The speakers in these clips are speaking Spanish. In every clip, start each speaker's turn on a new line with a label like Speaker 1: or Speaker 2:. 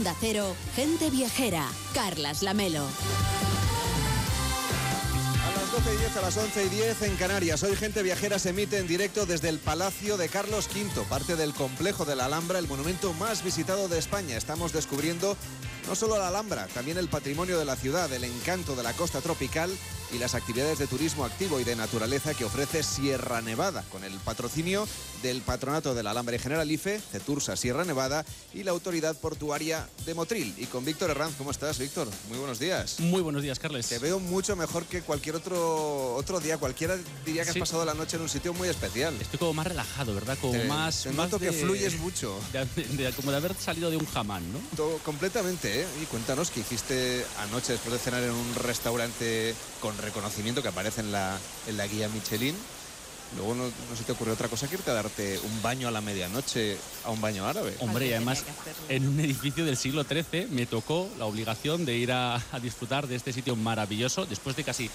Speaker 1: Onda gente viajera, Carlas Lamelo.
Speaker 2: A las 12 y 10, a las 11 y 10 en Canarias. Hoy Gente Viajera se emite en directo desde el Palacio de Carlos V, parte del complejo de la Alhambra, el monumento más visitado de España. Estamos descubriendo no solo la Alhambra, también el patrimonio de la ciudad, el encanto de la costa tropical y las actividades de turismo activo y de naturaleza que ofrece Sierra Nevada, con el patrocinio del Patronato de la Alhambra y Generalife, Cetursa Sierra Nevada y la Autoridad Portuaria de Motril. Y con Víctor Herranz, ¿cómo estás, Víctor? Muy buenos días.
Speaker 3: Muy buenos días, Carles.
Speaker 2: Te veo mucho mejor que cualquier otro, otro día. Cualquiera diría que has
Speaker 3: Sí.
Speaker 2: pasado la noche en un sitio muy especial.
Speaker 3: Estoy como más relajado, ¿verdad? Como
Speaker 2: Te-
Speaker 3: más.
Speaker 2: te
Speaker 3: más
Speaker 2: noto que
Speaker 3: de-
Speaker 2: fluyes mucho.
Speaker 3: de- de- como de haber salido de un jamán, ¿no?
Speaker 2: Todo- completamente, ¿eh? Y cuéntanos qué hiciste anoche después de cenar en un restaurante con reconocimiento que aparece en la, en la guía Michelin. Luego no, no se te ocurrió otra cosa que irte a darte un baño a la medianoche a un baño árabe.
Speaker 3: Hombre, y además en un edificio del siglo XIII me tocó la obligación de ir a, a disfrutar de este sitio maravilloso después de casi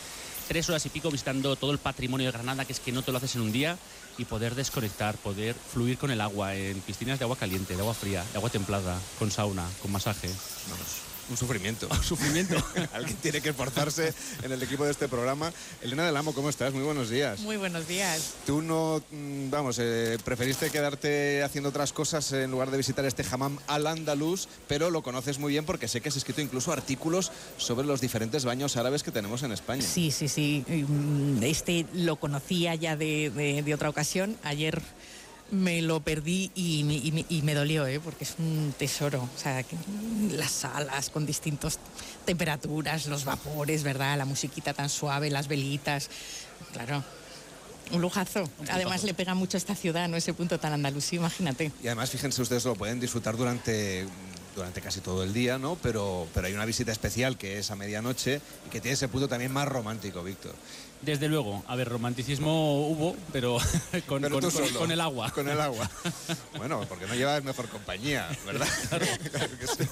Speaker 3: tres horas y pico visitando todo el patrimonio de Granada, que es que no te lo haces en un día, y poder desconectar, poder fluir con el agua en piscinas de agua caliente, de agua fría, de agua templada, con sauna, con masaje.
Speaker 2: Vamos, un sufrimiento.
Speaker 3: Sufrimiento.
Speaker 2: Alguien tiene que esforzarse en el equipo de este programa. Elena del Amo, ¿cómo estás? Muy buenos días.
Speaker 4: Muy buenos días.
Speaker 2: Tú no, mm, vamos, eh, preferiste quedarte haciendo otras cosas en lugar de visitar este hammam al andaluz, pero lo conoces muy bien porque sé que has escrito incluso artículos sobre los diferentes baños árabes que tenemos en España.
Speaker 4: Sí, sí, sí. Mm, Este lo conocía ya de, de- de otra ocasión. Ayer me lo perdí y, me- y y me dolió, ¿eh? porque es un tesoro. O sea, que- las salas con distintas temperaturas, los vapores, ¿verdad? La musiquita tan suave, las velitas. Claro. Un lujazo. Además le pega mucho a esta ciudad, ¿no? Ese punto tan andalusí, imagínate.
Speaker 2: Y además, fíjense ustedes, lo pueden disfrutar durante, durante casi todo el día, ¿no? Pero, pero hay una visita especial que es a medianoche y que tiene ese punto también más romántico, Víctor.
Speaker 3: Desde luego, a ver, romanticismo hubo, pero con,
Speaker 2: Pero
Speaker 3: con-
Speaker 2: tú
Speaker 3: con-
Speaker 2: solo.
Speaker 3: con el agua.
Speaker 2: Con el agua. bueno, porque no llevas mejor compañía, ¿verdad? Claro que sí.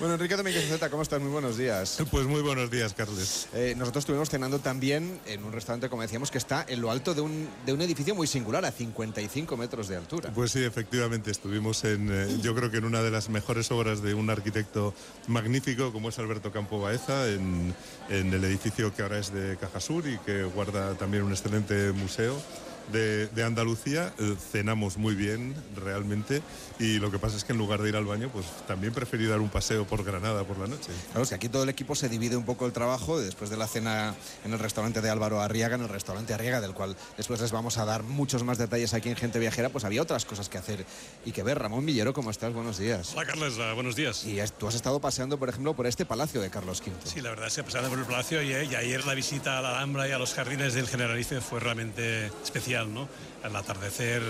Speaker 2: Bueno, Enrique Domínguez Zeta, ¿cómo estás? Muy buenos días.
Speaker 5: Pues muy buenos días, Carles.
Speaker 2: Eh, nosotros estuvimos cenando también en un restaurante, como decíamos, que está en lo alto de un, de un edificio muy singular, a 55 metros de altura.
Speaker 5: Pues sí, efectivamente, estuvimos en, eh, yo creo que en una de las mejores obras de un arquitecto magnífico como es Alberto Campo Baeza, en, en el edificio que ahora es de Cajasur y que guarda también un excelente museo. De, de Andalucía Eh, cenamos muy bien realmente y lo que pasa es que en lugar de ir al baño pues también preferí dar un paseo por Granada por la noche.
Speaker 2: Claro, es que aquí todo el equipo se divide un poco el trabajo después de la cena en el restaurante de Álvaro Arriaga, en el restaurante Arriaga, del cual después les vamos a dar muchos más detalles aquí en Gente Viajera, pues había otras cosas que hacer y que ver. Ramón Villero, ¿cómo estás? Buenos días.
Speaker 6: Hola Carles, ah, buenos días.
Speaker 2: Y es- tú has estado paseando, por ejemplo, por este palacio de Carlos V.
Speaker 6: Sí, la verdad es que pasando por el Palacio y, y ayer la visita a la Alhambra y a los jardines del Generalife fue realmente especial, ¿no? Al atardecer,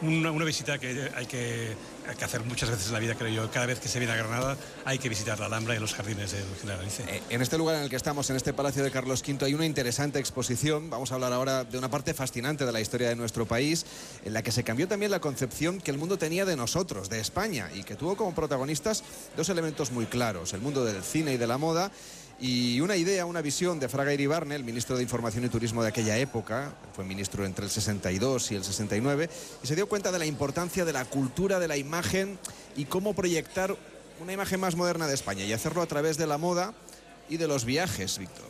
Speaker 6: una, visita que hay, que hacer muchas veces en la vida, creo yo. Cada vez que se viene a Granada hay que visitar la Alhambra y los jardines del Generalife.
Speaker 2: Eh, En este lugar en el que estamos, en este Palacio de Carlos V, hay una interesante exposición. Vamos a hablar ahora de una parte fascinante de la historia de nuestro país, en la que se cambió también la concepción que el mundo tenía de nosotros, de España, y que tuvo como protagonistas dos elementos muy claros, el mundo del cine y de la moda. Y una idea, una visión de Fraga Iribarne, el ministro de Información y Turismo de aquella época, fue ministro entre el 62 y el 69, y se dio cuenta de la importancia de la cultura, de la imagen y cómo proyectar una imagen más moderna de España y hacerlo a través de la moda y de los viajes, Víctor.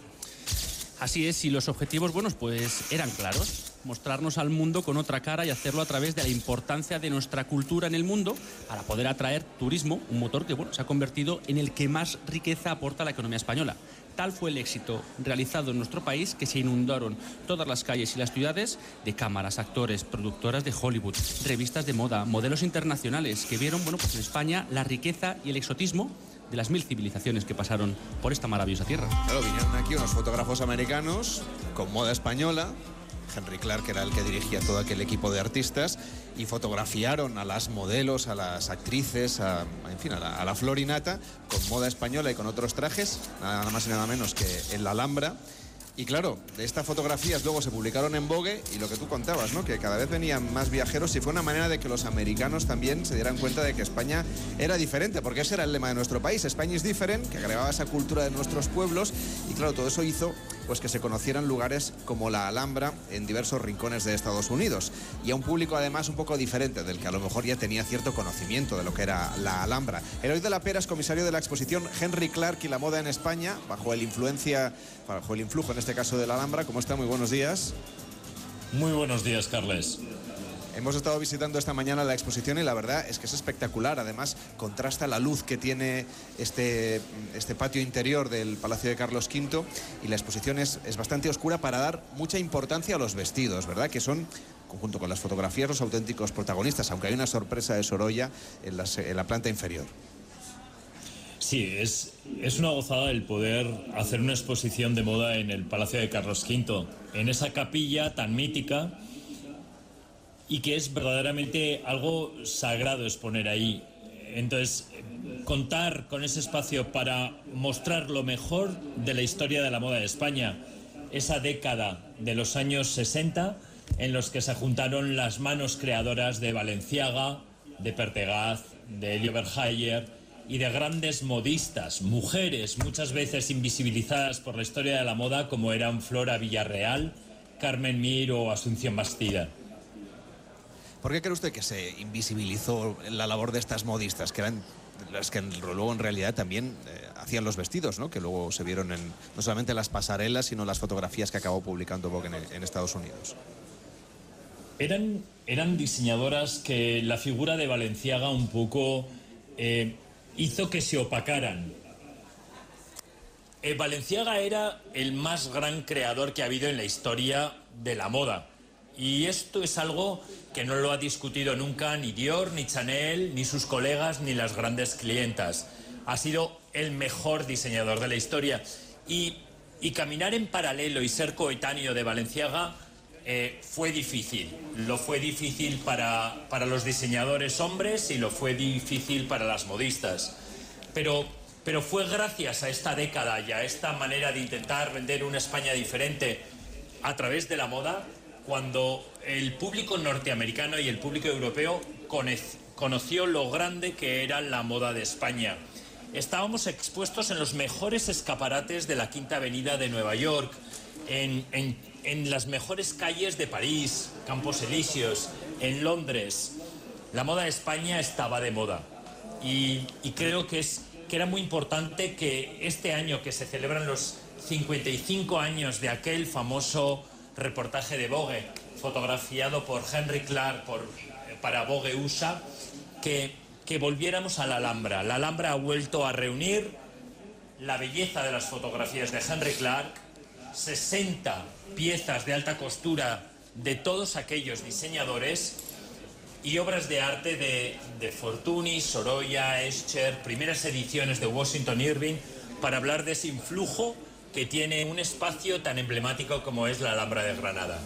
Speaker 3: Así es, y los objetivos, buenos, pues eran claros. Mostrarnos al mundo con otra cara y hacerlo a través de la importancia de nuestra cultura en el mundo para poder atraer turismo, un motor que bueno, se ha convertido en el que más riqueza aporta a la economía española. Tal fue el éxito realizado en nuestro país que se inundaron todas las calles y las ciudades de cámaras, actores, productoras de Hollywood, revistas de moda, modelos internacionales que vieron bueno, pues en España la riqueza y el exotismo de las mil civilizaciones que pasaron por esta maravillosa tierra.
Speaker 2: Claro, vinieron aquí unos fotógrafos americanos con moda española. Henry Clark era el que dirigía todo aquel equipo de artistas y fotografiaron a las modelos, a las actrices, a, en fin, a la, a la florinata con moda española y con otros trajes, nada más y nada menos que en la Alhambra. Y claro, de estas fotografías luego se publicaron en Vogue y lo que tú contabas, ¿no? Que cada vez venían más viajeros y fue una manera de que los americanos también se dieran cuenta de que España era diferente, porque ese era el lema de nuestro país, España is different, que agregaba esa cultura de nuestros pueblos y claro, todo eso hizo pues que se conocieran lugares como la Alhambra en diversos rincones de Estados Unidos y a un público además un poco diferente del que a lo mejor ya tenía cierto conocimiento de lo que era la Alhambra. Eloy de la Pera es comisario de la exposición Henry Clark y la moda en España, bajo el influencia, bajo el influjo en este caso de la Alhambra. ¿Cómo está? Muy buenos días.
Speaker 7: Muy buenos días, Carles.
Speaker 2: Hemos estado visitando esta mañana la exposición y la verdad es que es espectacular. Además, contrasta la luz que tiene este, este patio interior del Palacio de Carlos V y la exposición es, es bastante oscura para dar mucha importancia a los vestidos, ¿verdad? Que son junto con las fotografías, los auténticos protagonistas, aunque hay una sorpresa de Sorolla en, la planta inferior.
Speaker 7: Sí, es, es una gozada el poder hacer una exposición de moda en el Palacio de Carlos V, en esa capilla tan mítica y que es verdaderamente algo sagrado exponer ahí. Entonces, contar con ese espacio para mostrar lo mejor de la historia de la moda de España, esa década de los años 60 en los que se juntaron las manos creadoras de Valenciaga, de Pertegaz, de Elio Berhayer y de grandes modistas, mujeres muchas veces invisibilizadas por la historia de la moda como eran Flora Villarreal, Carmen Mir o Asunción Bastida.
Speaker 2: ¿Por qué cree usted que se invisibilizó la labor de estas modistas, que eran las que luego en realidad también eh, hacían los vestidos, ¿no? que luego se vieron en no solamente las pasarelas, sino las fotografías que acabó publicando Vogue en, Estados Unidos?
Speaker 7: Eran, eran diseñadoras que la figura de Valenciaga un poco eh, hizo que se opacaran. Eh, Valenciaga era el más gran creador que ha habido en la historia de la moda. Y esto es algo que no lo ha discutido nunca ni Dior, ni Chanel, ni sus colegas, ni las grandes clientas. Ha sido el mejor diseñador de la historia. Y, caminar en paralelo y ser coetáneo de Valenciaga eh, fue difícil. Lo fue difícil para, para los diseñadores hombres y lo fue difícil para las modistas. Pero, pero fue gracias a esta década y a esta manera de intentar vender una España diferente a través de la moda cuando el público norteamericano y el público europeo conoció lo grande que era la moda de España. Estábamos expuestos en los mejores escaparates de la Quinta Avenida de Nueva York, en, las mejores calles de París, Campos Elíseos, en Londres. La moda de España estaba de moda. Y, creo que, es, que era muy importante que este año que se celebran los 55 años de aquel famoso reportaje de Vogue, fotografiado por Henry Clark por, para Vogue USA, que, que volviéramos a la Alhambra. La Alhambra ha vuelto a reunir la belleza de las fotografías de Henry Clark, 60 piezas de alta costura de todos aquellos diseñadores y obras de arte de, de Fortuny, Sorolla, Escher, primeras ediciones de Washington Irving, para hablar de ese influjo que tiene un espacio tan emblemático como es la Alhambra de Granada.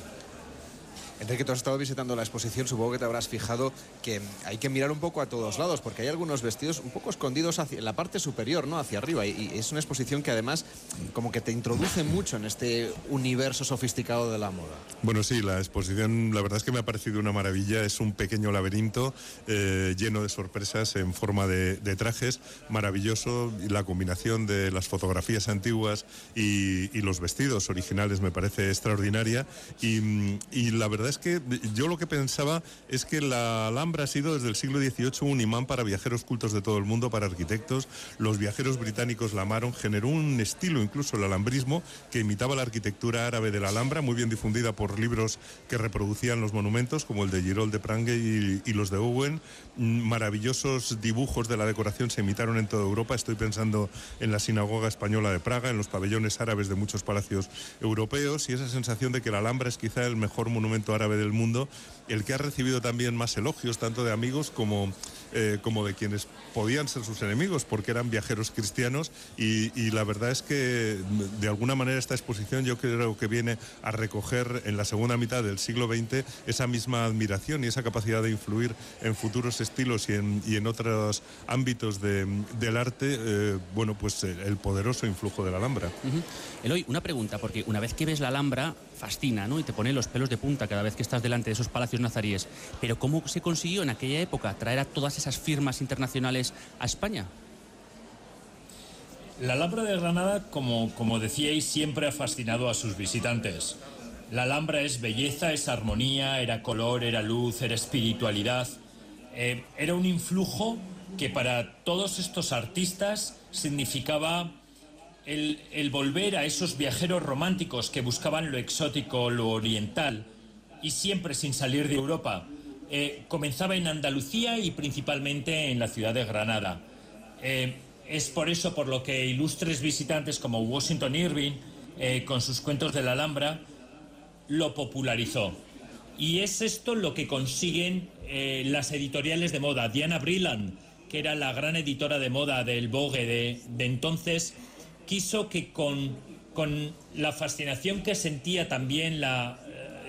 Speaker 2: Enrique, tú has estado visitando la exposición, supongo que te habrás fijado que hay que mirar un poco a todos lados, porque hay algunos vestidos un poco escondidos hacia, en la parte superior, ¿no? Hacia arriba. Y, es una exposición que además como que te introduce mucho en este universo sofisticado de la moda.
Speaker 5: Bueno, sí, la exposición la verdad es que me ha parecido una maravilla. Es un pequeño laberinto eh, lleno de sorpresas en forma de, trajes, maravilloso. Y la combinación de las fotografías antiguas y, los vestidos originales me parece extraordinaria. Y, y la verdad es que yo lo que pensaba es que la Alhambra ha sido desde el siglo XVIII un imán para viajeros cultos de todo el mundo, para arquitectos. Los viajeros británicos la amaron, generó un estilo, incluso el alambrismo, que imitaba la arquitectura árabe de la Alhambra, muy bien difundida por libros que reproducían los monumentos, como el de Girold de Prange y, los de Owen. Maravillosos dibujos de la decoración se imitaron en toda Europa. Estoy pensando en la sinagoga española de Praga, en los pabellones árabes de muchos palacios europeos y esa sensación de que la Alhambra es quizá el mejor monumento árabe del mundo, el que ha recibido también más elogios, tanto de amigos como, eh, como de quienes podían ser sus enemigos, porque eran viajeros cristianos. Y, la verdad es que, de alguna manera, esta exposición yo creo que viene a recoger en la segunda mitad del siglo XX esa misma admiración y esa capacidad de influir en futuros estilos y en, y en otros ámbitos del arte, eh, bueno, pues el poderoso influjo de la Alhambra.
Speaker 3: Eloy, una pregunta, porque una vez que ves la Alhambra, fascina, ¿no? Y te pone los pelos de punta cada vez que estás delante de esos palacios nazaríes. Pero ¿cómo se consiguió en aquella época traer a todas esas firmas internacionales a España?
Speaker 7: La Alhambra de Granada, como, como decíais, siempre ha fascinado a sus visitantes. La Alhambra es belleza, es armonía, era color, era luz, era espiritualidad. Eh, era un influjo que para todos estos artistas significaba el, el, volver a esos viajeros románticos que buscaban lo exótico, lo oriental, y siempre sin salir de Europa. Eh, comenzaba en Andalucía y principalmente en la ciudad de Granada. Eh, es por eso por lo que ilustres visitantes como Washington Irving, eh, con sus cuentos de la Alhambra, lo popularizó. Y es esto lo que consiguen las editoriales de moda. Diana Brilland, que era la gran editora de moda del Vogue de, de entonces, quiso que con, con, la fascinación que sentía también la,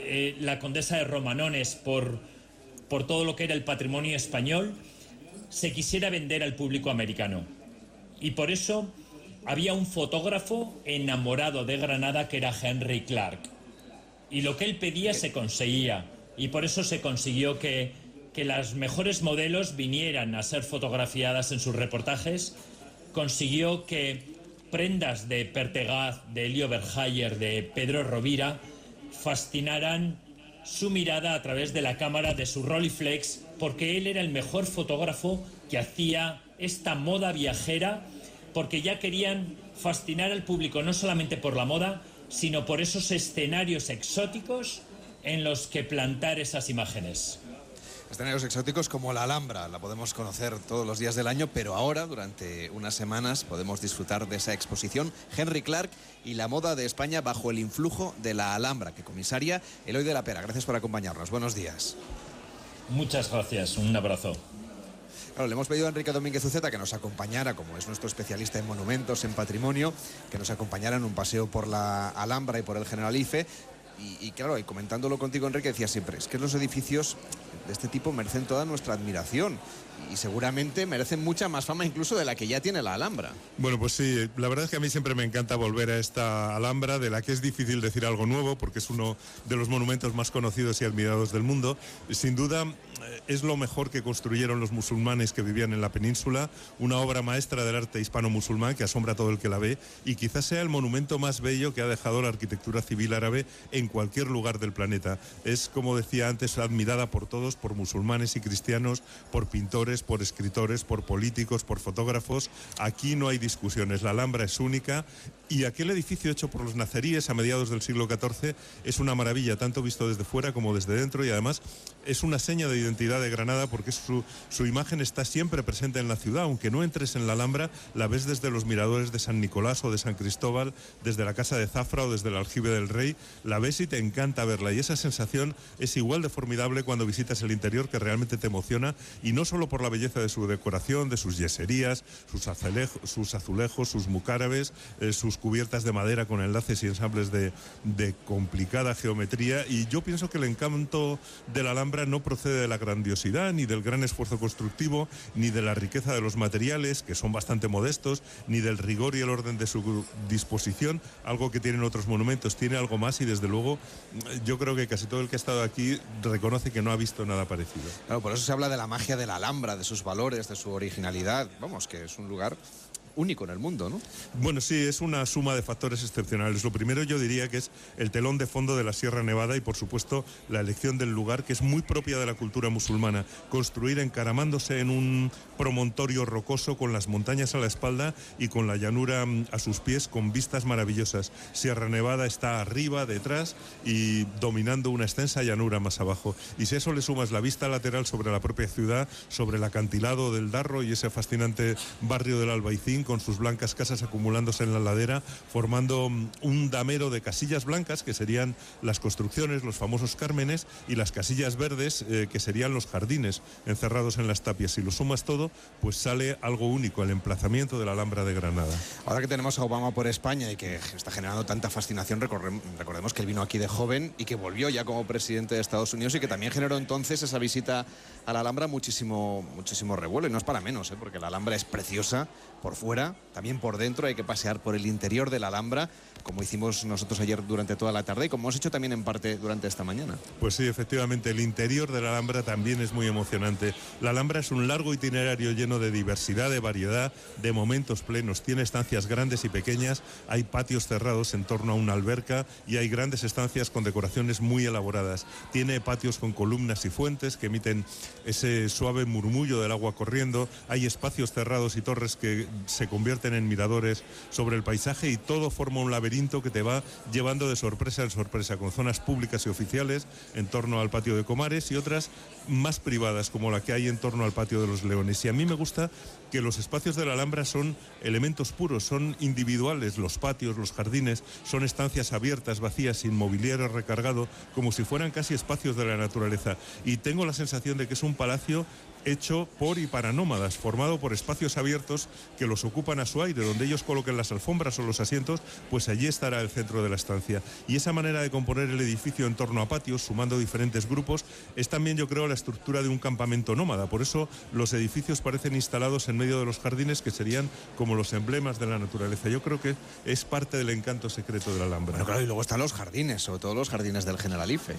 Speaker 7: eh, la condesa de Romanones por, por todo lo que era el patrimonio español, se quisiera vender al público americano. Y por eso había un fotógrafo enamorado de Granada que era Henry Clark. Y lo que él pedía se conseguía. Y por eso se consiguió que, que las mejores modelos vinieran a ser fotografiadas en sus reportajes. Consiguió que prendas de Pertegaz, de Elio Berhayer, de Pedro Rovira, fascinaran su mirada a través de la cámara de su Rolleiflex, porque él era el mejor fotógrafo que hacía esta moda viajera, porque ya querían fascinar al público no solamente por la moda, sino por esos escenarios exóticos en los que plantar esas imágenes.
Speaker 2: Escenarios exóticos como la Alhambra, la podemos conocer todos los días del año, pero ahora, durante unas semanas, podemos disfrutar de esa exposición Henry Clark y la moda de España bajo el influjo de la Alhambra, que comisaria Eloy de la Pera. Gracias por acompañarnos. Buenos días.
Speaker 7: Muchas gracias. Un abrazo.
Speaker 2: Claro, le hemos pedido a Enrique Domínguez Uceta que nos acompañara, como es nuestro especialista en monumentos, en patrimonio, que nos acompañara en un paseo por la Alhambra y por el Generalife. Y, y claro, y comentándolo contigo, Enrique, decía siempre, es que los edificios de este tipo merecen toda nuestra admiración y seguramente merecen mucha más fama incluso de la que ya tiene la Alhambra.
Speaker 5: Bueno, pues sí, la verdad es que a mí siempre me encanta volver a esta Alhambra, de la que es difícil decir algo nuevo, porque es uno de los monumentos más conocidos y admirados del mundo. Sin duda, es lo mejor que construyeron los musulmanes que vivían en la península, una obra maestra del arte hispano-musulmán que asombra a todo el que la ve y quizás sea el monumento más bello que ha dejado la arquitectura civil árabe en cualquier lugar del planeta. Es, como decía antes, admirada por todos, por musulmanes y cristianos, por pintores, por escritores, por políticos, por fotógrafos. Aquí no hay discusiones, la Alhambra es única y aquel edificio hecho por los nazaríes a mediados del siglo XIV es una maravilla, tanto visto desde fuera como desde dentro y además es una seña de identidad de Granada porque su, su, imagen está siempre presente en la ciudad. Aunque no entres en la Alhambra, la ves desde los miradores de San Nicolás o de San Cristóbal, desde la Casa de Zafra o desde el Aljibe del Rey. La ves y te encanta verla. Y esa sensación es igual de formidable cuando visitas el interior que realmente te emociona y no solo por la belleza de su decoración, de sus yeserías, sus, azulejos, sus, azulejos, sus mucárabes, eh, sus cubiertas de madera con enlaces y ensambles de, de complicada geometría. Y yo pienso que el encanto de la Alhambra no procede de la grandiosidad, ni del gran esfuerzo constructivo, ni de la riqueza de los materiales, que son bastante modestos, ni del rigor y el orden de su disposición, algo que tienen otros monumentos, tiene algo más y desde luego yo creo que casi todo el que ha estado aquí reconoce que no ha visto nada parecido.
Speaker 2: Por eso se habla de la magia de la Alhambra, de sus valores, de su originalidad, vamos, que es un lugar único en el mundo, ¿no?
Speaker 5: Bueno, sí, es una suma de factores excepcionales. Lo primero yo diría que es el telón de fondo de la Sierra Nevada y por supuesto la elección del lugar que es muy propia de la cultura musulmana, construir encaramándose en un promontorio rocoso con las montañas a la espalda y con la llanura a sus pies con vistas maravillosas. Sierra Nevada está arriba, detrás y dominando una extensa llanura más abajo. Y si a eso le sumas la vista lateral sobre la propia ciudad, sobre el acantilado del Darro y ese fascinante barrio del Albaicín con sus blancas casas acumulándose en la ladera, formando un damero de casillas blancas, que serían las construcciones, los famosos cármenes, y las casillas verdes, eh, que serían los jardines encerrados en las tapias. Si lo sumas todo, pues sale algo único, el emplazamiento de la Alhambra de Granada.
Speaker 2: Ahora que tenemos a Obama por España y que está generando tanta fascinación, recordemos que él vino aquí de joven y que volvió ya como presidente de Estados Unidos y que también generó entonces esa visita a la Alhambra muchísimo, muchísimo revuelo. Y no es para menos, ¿eh? porque la Alhambra es preciosa por fuera fuera, también por dentro, hay que pasear por el interior de la Alhambra, como hicimos nosotros ayer durante toda la tarde y como hemos hecho también en parte durante esta mañana.
Speaker 5: Pues sí, efectivamente, el interior de la Alhambra también es muy emocionante. La Alhambra es un largo itinerario lleno de diversidad, de variedad, de momentos plenos. Tiene estancias grandes y pequeñas, hay patios cerrados en torno a una alberca y hay grandes estancias con decoraciones muy elaboradas. Tiene patios con columnas y fuentes que emiten ese suave murmullo del agua corriendo. Hay espacios cerrados y torres que se convierten en miradores sobre el paisaje y todo forma un laberinto que te va llevando de sorpresa en sorpresa, con zonas públicas y oficiales en torno al patio de Comares y otras más privadas, como la que hay en torno al patio de los Leones. Y a mí me gusta que los espacios de la Alhambra son elementos puros, son individuales, los patios, los jardines, son estancias abiertas, vacías, sin mobiliario recargado, como si fueran casi espacios de la naturaleza. Y tengo la sensación de que es un palacio hecho por y para nómadas, formado por espacios abiertos que los ocupan a su aire, donde ellos coloquen las alfombras o los asientos, pues allí estará el centro de la estancia. Y esa manera de componer el edificio en torno a patios, sumando diferentes grupos, es también yo creo la estructura de un campamento nómada. Por eso los edificios parecen instalados en medio de los jardines que serían como los emblemas de la naturaleza. Yo creo que es parte del encanto secreto de la Alhambra.
Speaker 2: Bueno, claro, y luego están los jardines, sobre todo los jardines del Generalife.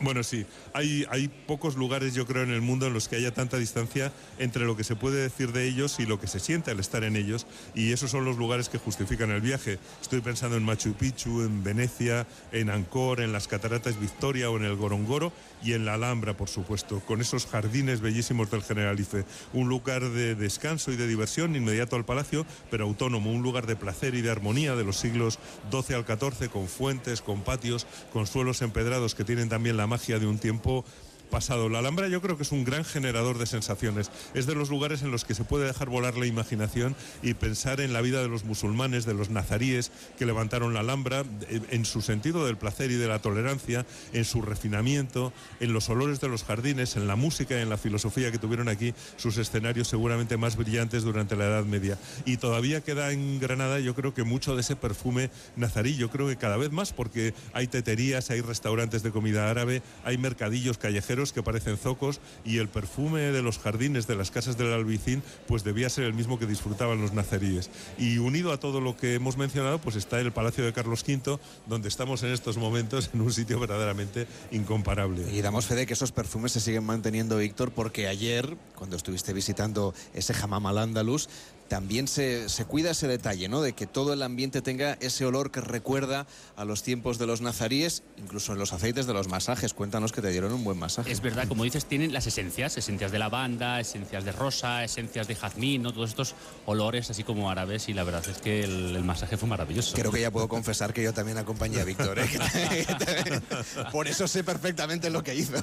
Speaker 5: Bueno, sí, hay, hay pocos lugares yo creo en el mundo en los que haya tanta distancia entre lo que se puede decir de ellos y lo que se siente al estar en ellos y esos son los lugares que justifican el viaje. Estoy pensando en Machu Picchu, en Venecia, en Angkor, en las Cataratas Victoria o en el Gorongoro y en la Alhambra, por supuesto, con esos jardines bellísimos del Generalife. Un lugar de descanso y de diversión inmediato al palacio, pero autónomo, un lugar de placer y de armonía de los siglos XII al XIV, con fuentes, con patios, con suelos empedrados que tienen también la magia de un tiempo pasado. La Alhambra yo creo que es un gran generador de sensaciones. Es de los lugares en los que se puede dejar volar la imaginación y pensar en la vida de los musulmanes, de los nazaríes que levantaron la Alhambra, en su sentido del placer y de la tolerancia, en su refinamiento, en los olores de los jardines, en la música y en la filosofía que tuvieron aquí sus escenarios seguramente más brillantes durante la Edad Media. Y todavía queda en Granada yo creo que mucho de ese perfume nazarí, yo creo que cada vez más porque hay teterías, hay restaurantes de comida árabe, hay mercadillos callejeros que parecen zocos y el perfume de los jardines de las casas del Albicín pues debía ser el mismo que disfrutaban los nazaríes. Y unido a todo lo que hemos mencionado pues está el Palacio de Carlos V donde estamos en estos momentos en un sitio verdaderamente incomparable.
Speaker 2: Y damos fe de que esos perfumes se siguen manteniendo, Víctor, porque ayer, cuando estuviste visitando ese Hamam al Andalus, también se, se, cuida ese detalle, ¿no? De que todo el ambiente tenga ese olor que recuerda a los tiempos de los nazaríes, incluso en los aceites de los masajes. Cuéntanos que te dieron un buen masaje.
Speaker 3: Es verdad, como dices, tienen las esencias, esencias de lavanda, esencias de rosa, esencias de jazmín, ¿no? Todos estos olores así como árabes y la verdad es que el, el masaje fue maravilloso.
Speaker 2: Creo que ya puedo confesar que yo también acompañé a Víctor. ¿eh? Por eso sé perfectamente lo que hizo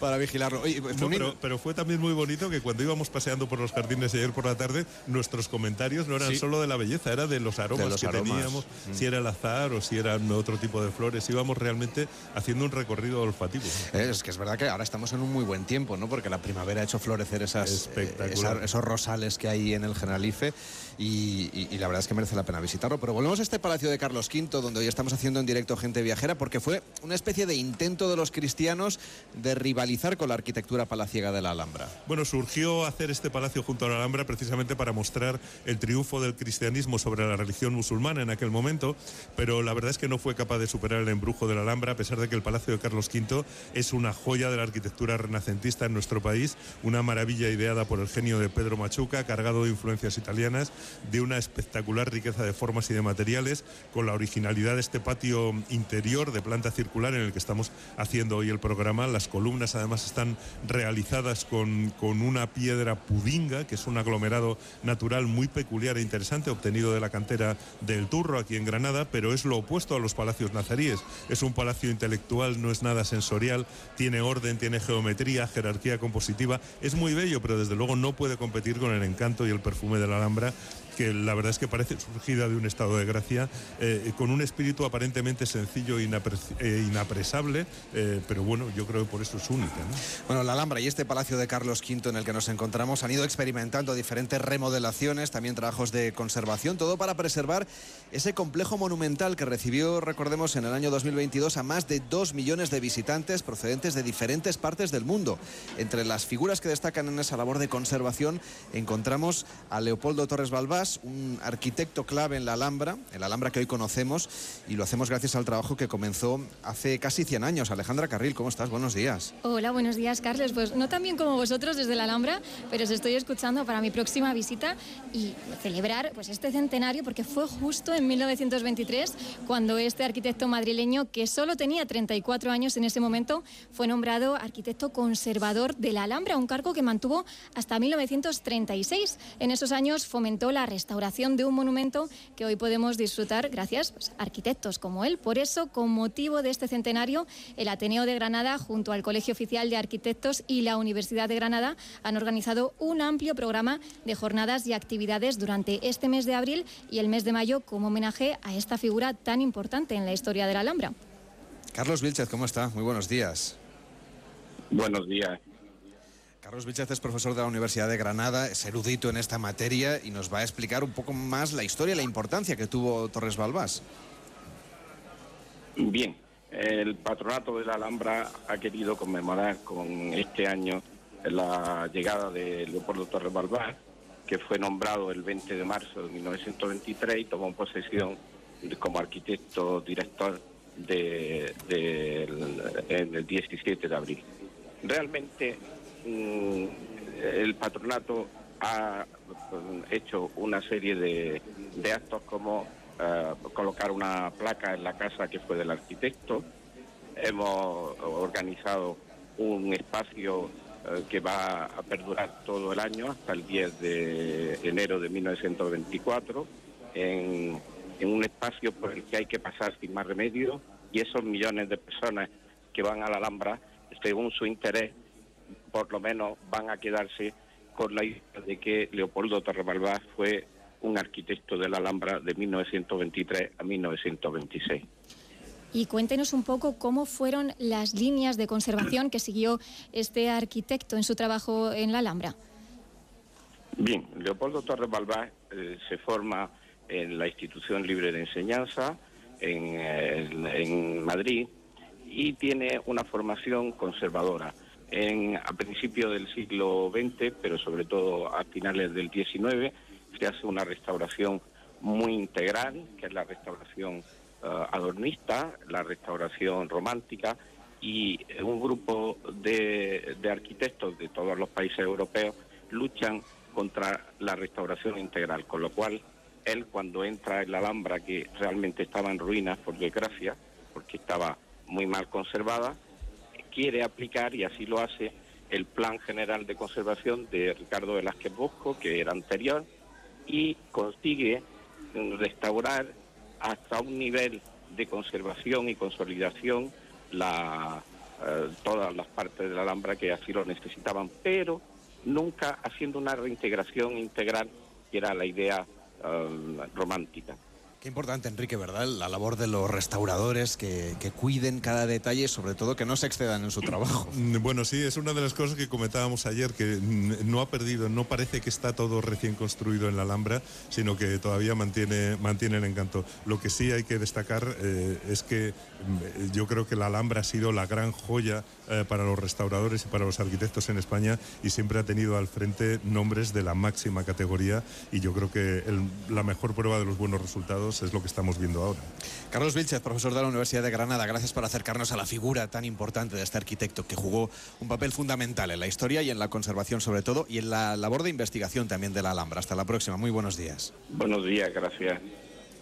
Speaker 2: para vigilarlo. Oye,
Speaker 5: no, pero, pero, fue también muy bonito que cuando íbamos paseando por los jardines ayer por la tarde, nuestros comentarios no eran
Speaker 2: Sí.
Speaker 5: solo de la belleza, era de los aromas
Speaker 2: De los
Speaker 5: que
Speaker 2: aromas.
Speaker 5: teníamos,
Speaker 2: Mm.
Speaker 5: si era el azar o si eran otro tipo de flores. Íbamos realmente haciendo un recorrido olfativo.
Speaker 2: Eh, Es que es verdad que ahora estamos en un muy buen tiempo, ¿no? Porque la primavera ha hecho florecer esas, eh, esos rosales que hay en el Generalife y, la verdad es que merece la pena visitarlo. Pero volvemos a este Palacio de Carlos V, donde hoy estamos haciendo en directo Gente Viajera, porque fue una especie de intento de los cristianos de rivalizar con la arquitectura palaciega de la Alhambra.
Speaker 5: Bueno, surgió hacer este palacio junto a la Alhambra precisamente para mostrar el triunfo del cristianismo sobre la religión musulmana en aquel momento, pero la verdad es que no fue capaz de superar el embrujo de la Alhambra, a pesar de que el Palacio de Carlos V es una joya de la arquitectura renacentista en nuestro país, una maravilla ideada por el genio de Pedro Machuca, cargado de influencias italianas, de una espectacular riqueza de formas y de materiales, con la originalidad de este patio interior de planta circular en el que estamos haciendo hoy el programa. Las columnas además están realizadas con, con una piedra pudinga, que es un aglomerado natural muy peculiar e interesante, obtenido de la cantera del Turro aquí en Granada, pero es lo opuesto a los palacios nazaríes. Es un palacio intelectual, no es nada sensorial, tiene orden, tiene geometría, jerarquía compositiva, es muy bello, pero desde luego no puede competir con el encanto y el perfume de la Alhambra que la verdad es que parece surgida de un estado de gracia, eh, con un espíritu aparentemente sencillo e eh, inapresable, eh, pero bueno, yo creo que por eso es única. ¿no?
Speaker 2: Bueno, la Alhambra y este Palacio de Carlos V en el que nos encontramos han ido experimentando diferentes remodelaciones, también trabajos de conservación, todo para preservar ese complejo monumental que recibió, recordemos, en el año 2022 a más de 2 millones de visitantes procedentes de diferentes partes del mundo. Entre las figuras que destacan en esa labor de conservación encontramos a Leopoldo Torres Balbás, Un arquitecto clave en la Alhambra, el Alhambra que hoy conocemos, y lo hacemos gracias al trabajo que comenzó hace casi 100 años. Alejandra Carril, ¿cómo estás? Buenos días.
Speaker 8: Hola, buenos días, Carles. Pues no tan bien como vosotros desde la Alhambra, pero os estoy escuchando para mi próxima visita y celebrar pues, este centenario, porque fue justo en 1923 cuando este arquitecto madrileño, que solo tenía 34 años en ese momento, fue nombrado arquitecto conservador de la Alhambra, un cargo que mantuvo hasta 1936. En esos años fomentó la restauración de un monumento que hoy podemos disfrutar gracias pues, a arquitectos como él. Por eso, con motivo de este centenario, el Ateneo de Granada, junto al Colegio Oficial de Arquitectos y la Universidad de Granada, han organizado un amplio programa de jornadas y actividades durante este mes de abril y el mes de mayo como homenaje a esta figura tan importante en la historia de la Alhambra.
Speaker 2: Carlos Vilchez, ¿cómo está? Muy buenos días.
Speaker 9: Buenos días.
Speaker 2: Carlos Vilchez es profesor de la Universidad de Granada, es erudito en esta materia y nos va a explicar un poco más la historia y la importancia que tuvo Torres Balbás.
Speaker 9: Bien, el patronato de la Alhambra ha querido conmemorar con este año la llegada de Leopoldo Torres Balbás, que fue nombrado el 20 de marzo de 1923 y tomó posesión como arquitecto director de, en el 17 de abril. Realmente el patronato ha mm, hecho una serie de, actos como eh, colocar una placa en la casa que fue del arquitecto. Hemos organizado un espacio eh, que va a perdurar todo el año hasta el 10 de enero de 1924 en, en un espacio por el que hay que pasar sin más remedio y esos millones de personas que van a la Alhambra, según su interés, por lo menos van a quedarse con la idea de que Leopoldo Torrebalbás fue un arquitecto de la Alhambra de 1923 a 1926.
Speaker 8: Y cuéntenos un poco cómo fueron las líneas de conservación que siguió este arquitecto en su trabajo en la Alhambra.
Speaker 9: Bien, Leopoldo Torres Balbás eh, se forma en la institución libre de enseñanza en, en Madrid y tiene una formación conservadora en, a principios del siglo XX, pero sobre todo a finales del XIX, se hace una restauración muy integral, que es la restauración eh, adornista, la restauración romántica, y un grupo de, de arquitectos de todos los países europeos luchan contra la restauración integral, con lo cual él cuando entra en la Alhambra, que realmente estaba en ruinas, por desgracia, porque estaba muy mal conservada, quiere aplicar, y así lo hace, el Plan General de Conservación de Ricardo Velázquez Bosco, que era anterior, y consigue restaurar hasta un nivel de conservación y consolidación la, eh, todas las partes de la Alhambra que así lo necesitaban, pero nunca haciendo una reintegración integral, que era la idea eh, romántica.
Speaker 2: Qué importante, Enrique, ¿verdad? La labor de los restauradores que, cuiden cada detalle sobre todo que no se excedan en su trabajo.
Speaker 5: Bueno, sí, es una de las cosas que comentábamos ayer, que no ha perdido, no parece que está todo recién construido en la Alhambra, sino que todavía mantiene, mantiene el encanto. Lo que sí hay que destacar eh, es que mm, yo creo que la Alhambra ha sido la gran joya eh, para los restauradores y para los arquitectos en España y siempre ha tenido al frente nombres de la máxima categoría y yo creo que la mejor prueba de los buenos resultados es lo que estamos viendo ahora.
Speaker 2: Carlos Vilchez, profesor de la Universidad de Granada, gracias por acercarnos a la figura tan importante de este arquitecto que jugó un papel fundamental en la historia y en la conservación sobre todo y en la labor de investigación también de la Alhambra. Hasta la próxima, muy buenos días.
Speaker 9: Buenos días, gracias.